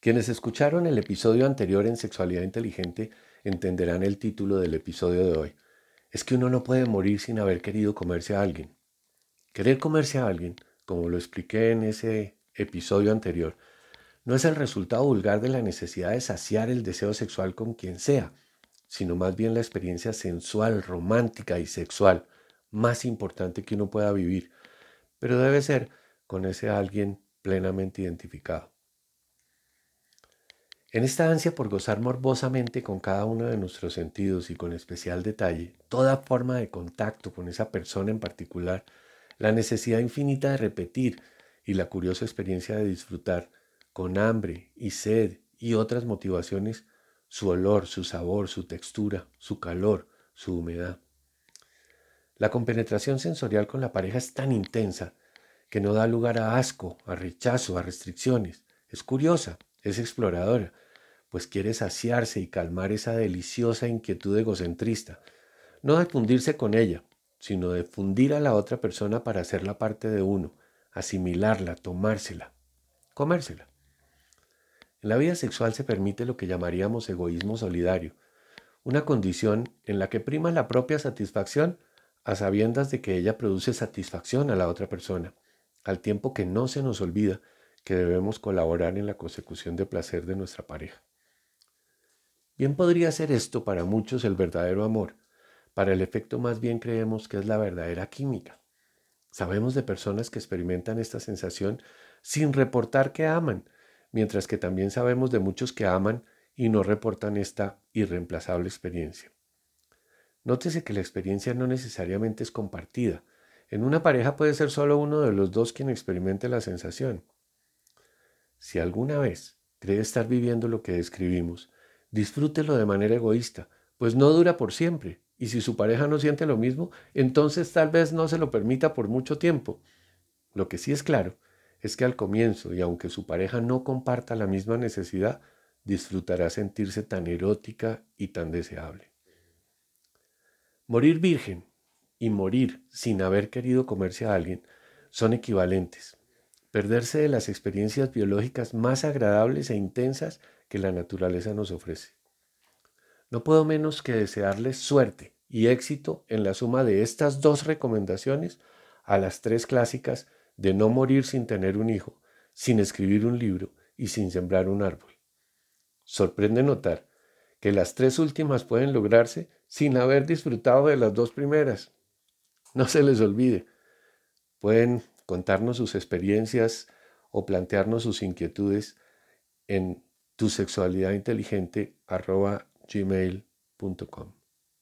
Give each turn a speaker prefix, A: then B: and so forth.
A: Quienes escucharon el episodio anterior en Sexualidad Inteligente entenderán el título del episodio de hoy. Es que uno no puede morir sin haber querido comerse a alguien. Querer comerse a alguien, como lo expliqué en ese episodio anterior, no es el resultado vulgar de la necesidad de saciar el deseo sexual con quien sea, sino más bien la experiencia sensual, romántica y sexual más importante que uno pueda vivir, pero debe ser con ese alguien plenamente identificado. En esta ansia por gozar morbosamente con cada uno de nuestros sentidos y con especial detalle toda forma de contacto con esa persona en particular, la necesidad infinita de repetir y la curiosa experiencia de disfrutar con hambre y sed y otras motivaciones su olor, su sabor, su textura, su calor, su humedad. La compenetración sensorial con la pareja es tan intensa que no da lugar a asco, a rechazo, a restricciones. Es curiosa, es exploradora, pues quiere saciarse y calmar esa deliciosa inquietud egocentrista, no de fundirse con ella, sino de fundir a la otra persona para hacerla parte de uno, asimilarla, tomársela, comérsela. En la vida sexual se permite lo que llamaríamos egoísmo solidario, una condición en la que prima la propia satisfacción a sabiendas de que ella produce satisfacción a la otra persona, al tiempo que no se nos olvida que debemos colaborar en la consecución de placer de nuestra pareja. Bien podría ser esto para muchos el verdadero amor, para el efecto más bien creemos que es la verdadera química. Sabemos de personas que experimentan esta sensación sin reportar que aman, mientras que también sabemos de muchos que aman y no reportan esta irreemplazable experiencia. Nótese que la experiencia no necesariamente es compartida. En una pareja puede ser solo uno de los dos quien experimente la sensación. Si alguna vez cree estar viviendo lo que describimos, disfrútelo de manera egoísta, pues no dura por siempre, y si su pareja no siente lo mismo, entonces tal vez no se lo permita por mucho tiempo. Lo que sí es claro es que al comienzo, y aunque su pareja no comparta la misma necesidad, disfrutará sentirse tan erótica y tan deseable. Morir virgen y morir sin haber querido comerse a alguien son equivalentes. Perderse de las experiencias biológicas más agradables e intensas que la naturaleza nos ofrece. No puedo menos que desearles suerte y éxito en la suma de estas dos recomendaciones a las tres clásicas de no morir sin tener un hijo, sin escribir un libro y sin sembrar un árbol. Sorprende notar que las tres últimas pueden lograrse sin haber disfrutado de las dos primeras. No se les olvide. Pueden contarnos sus experiencias o plantearnos sus inquietudes en tu sexualidad inteligente gmail.com.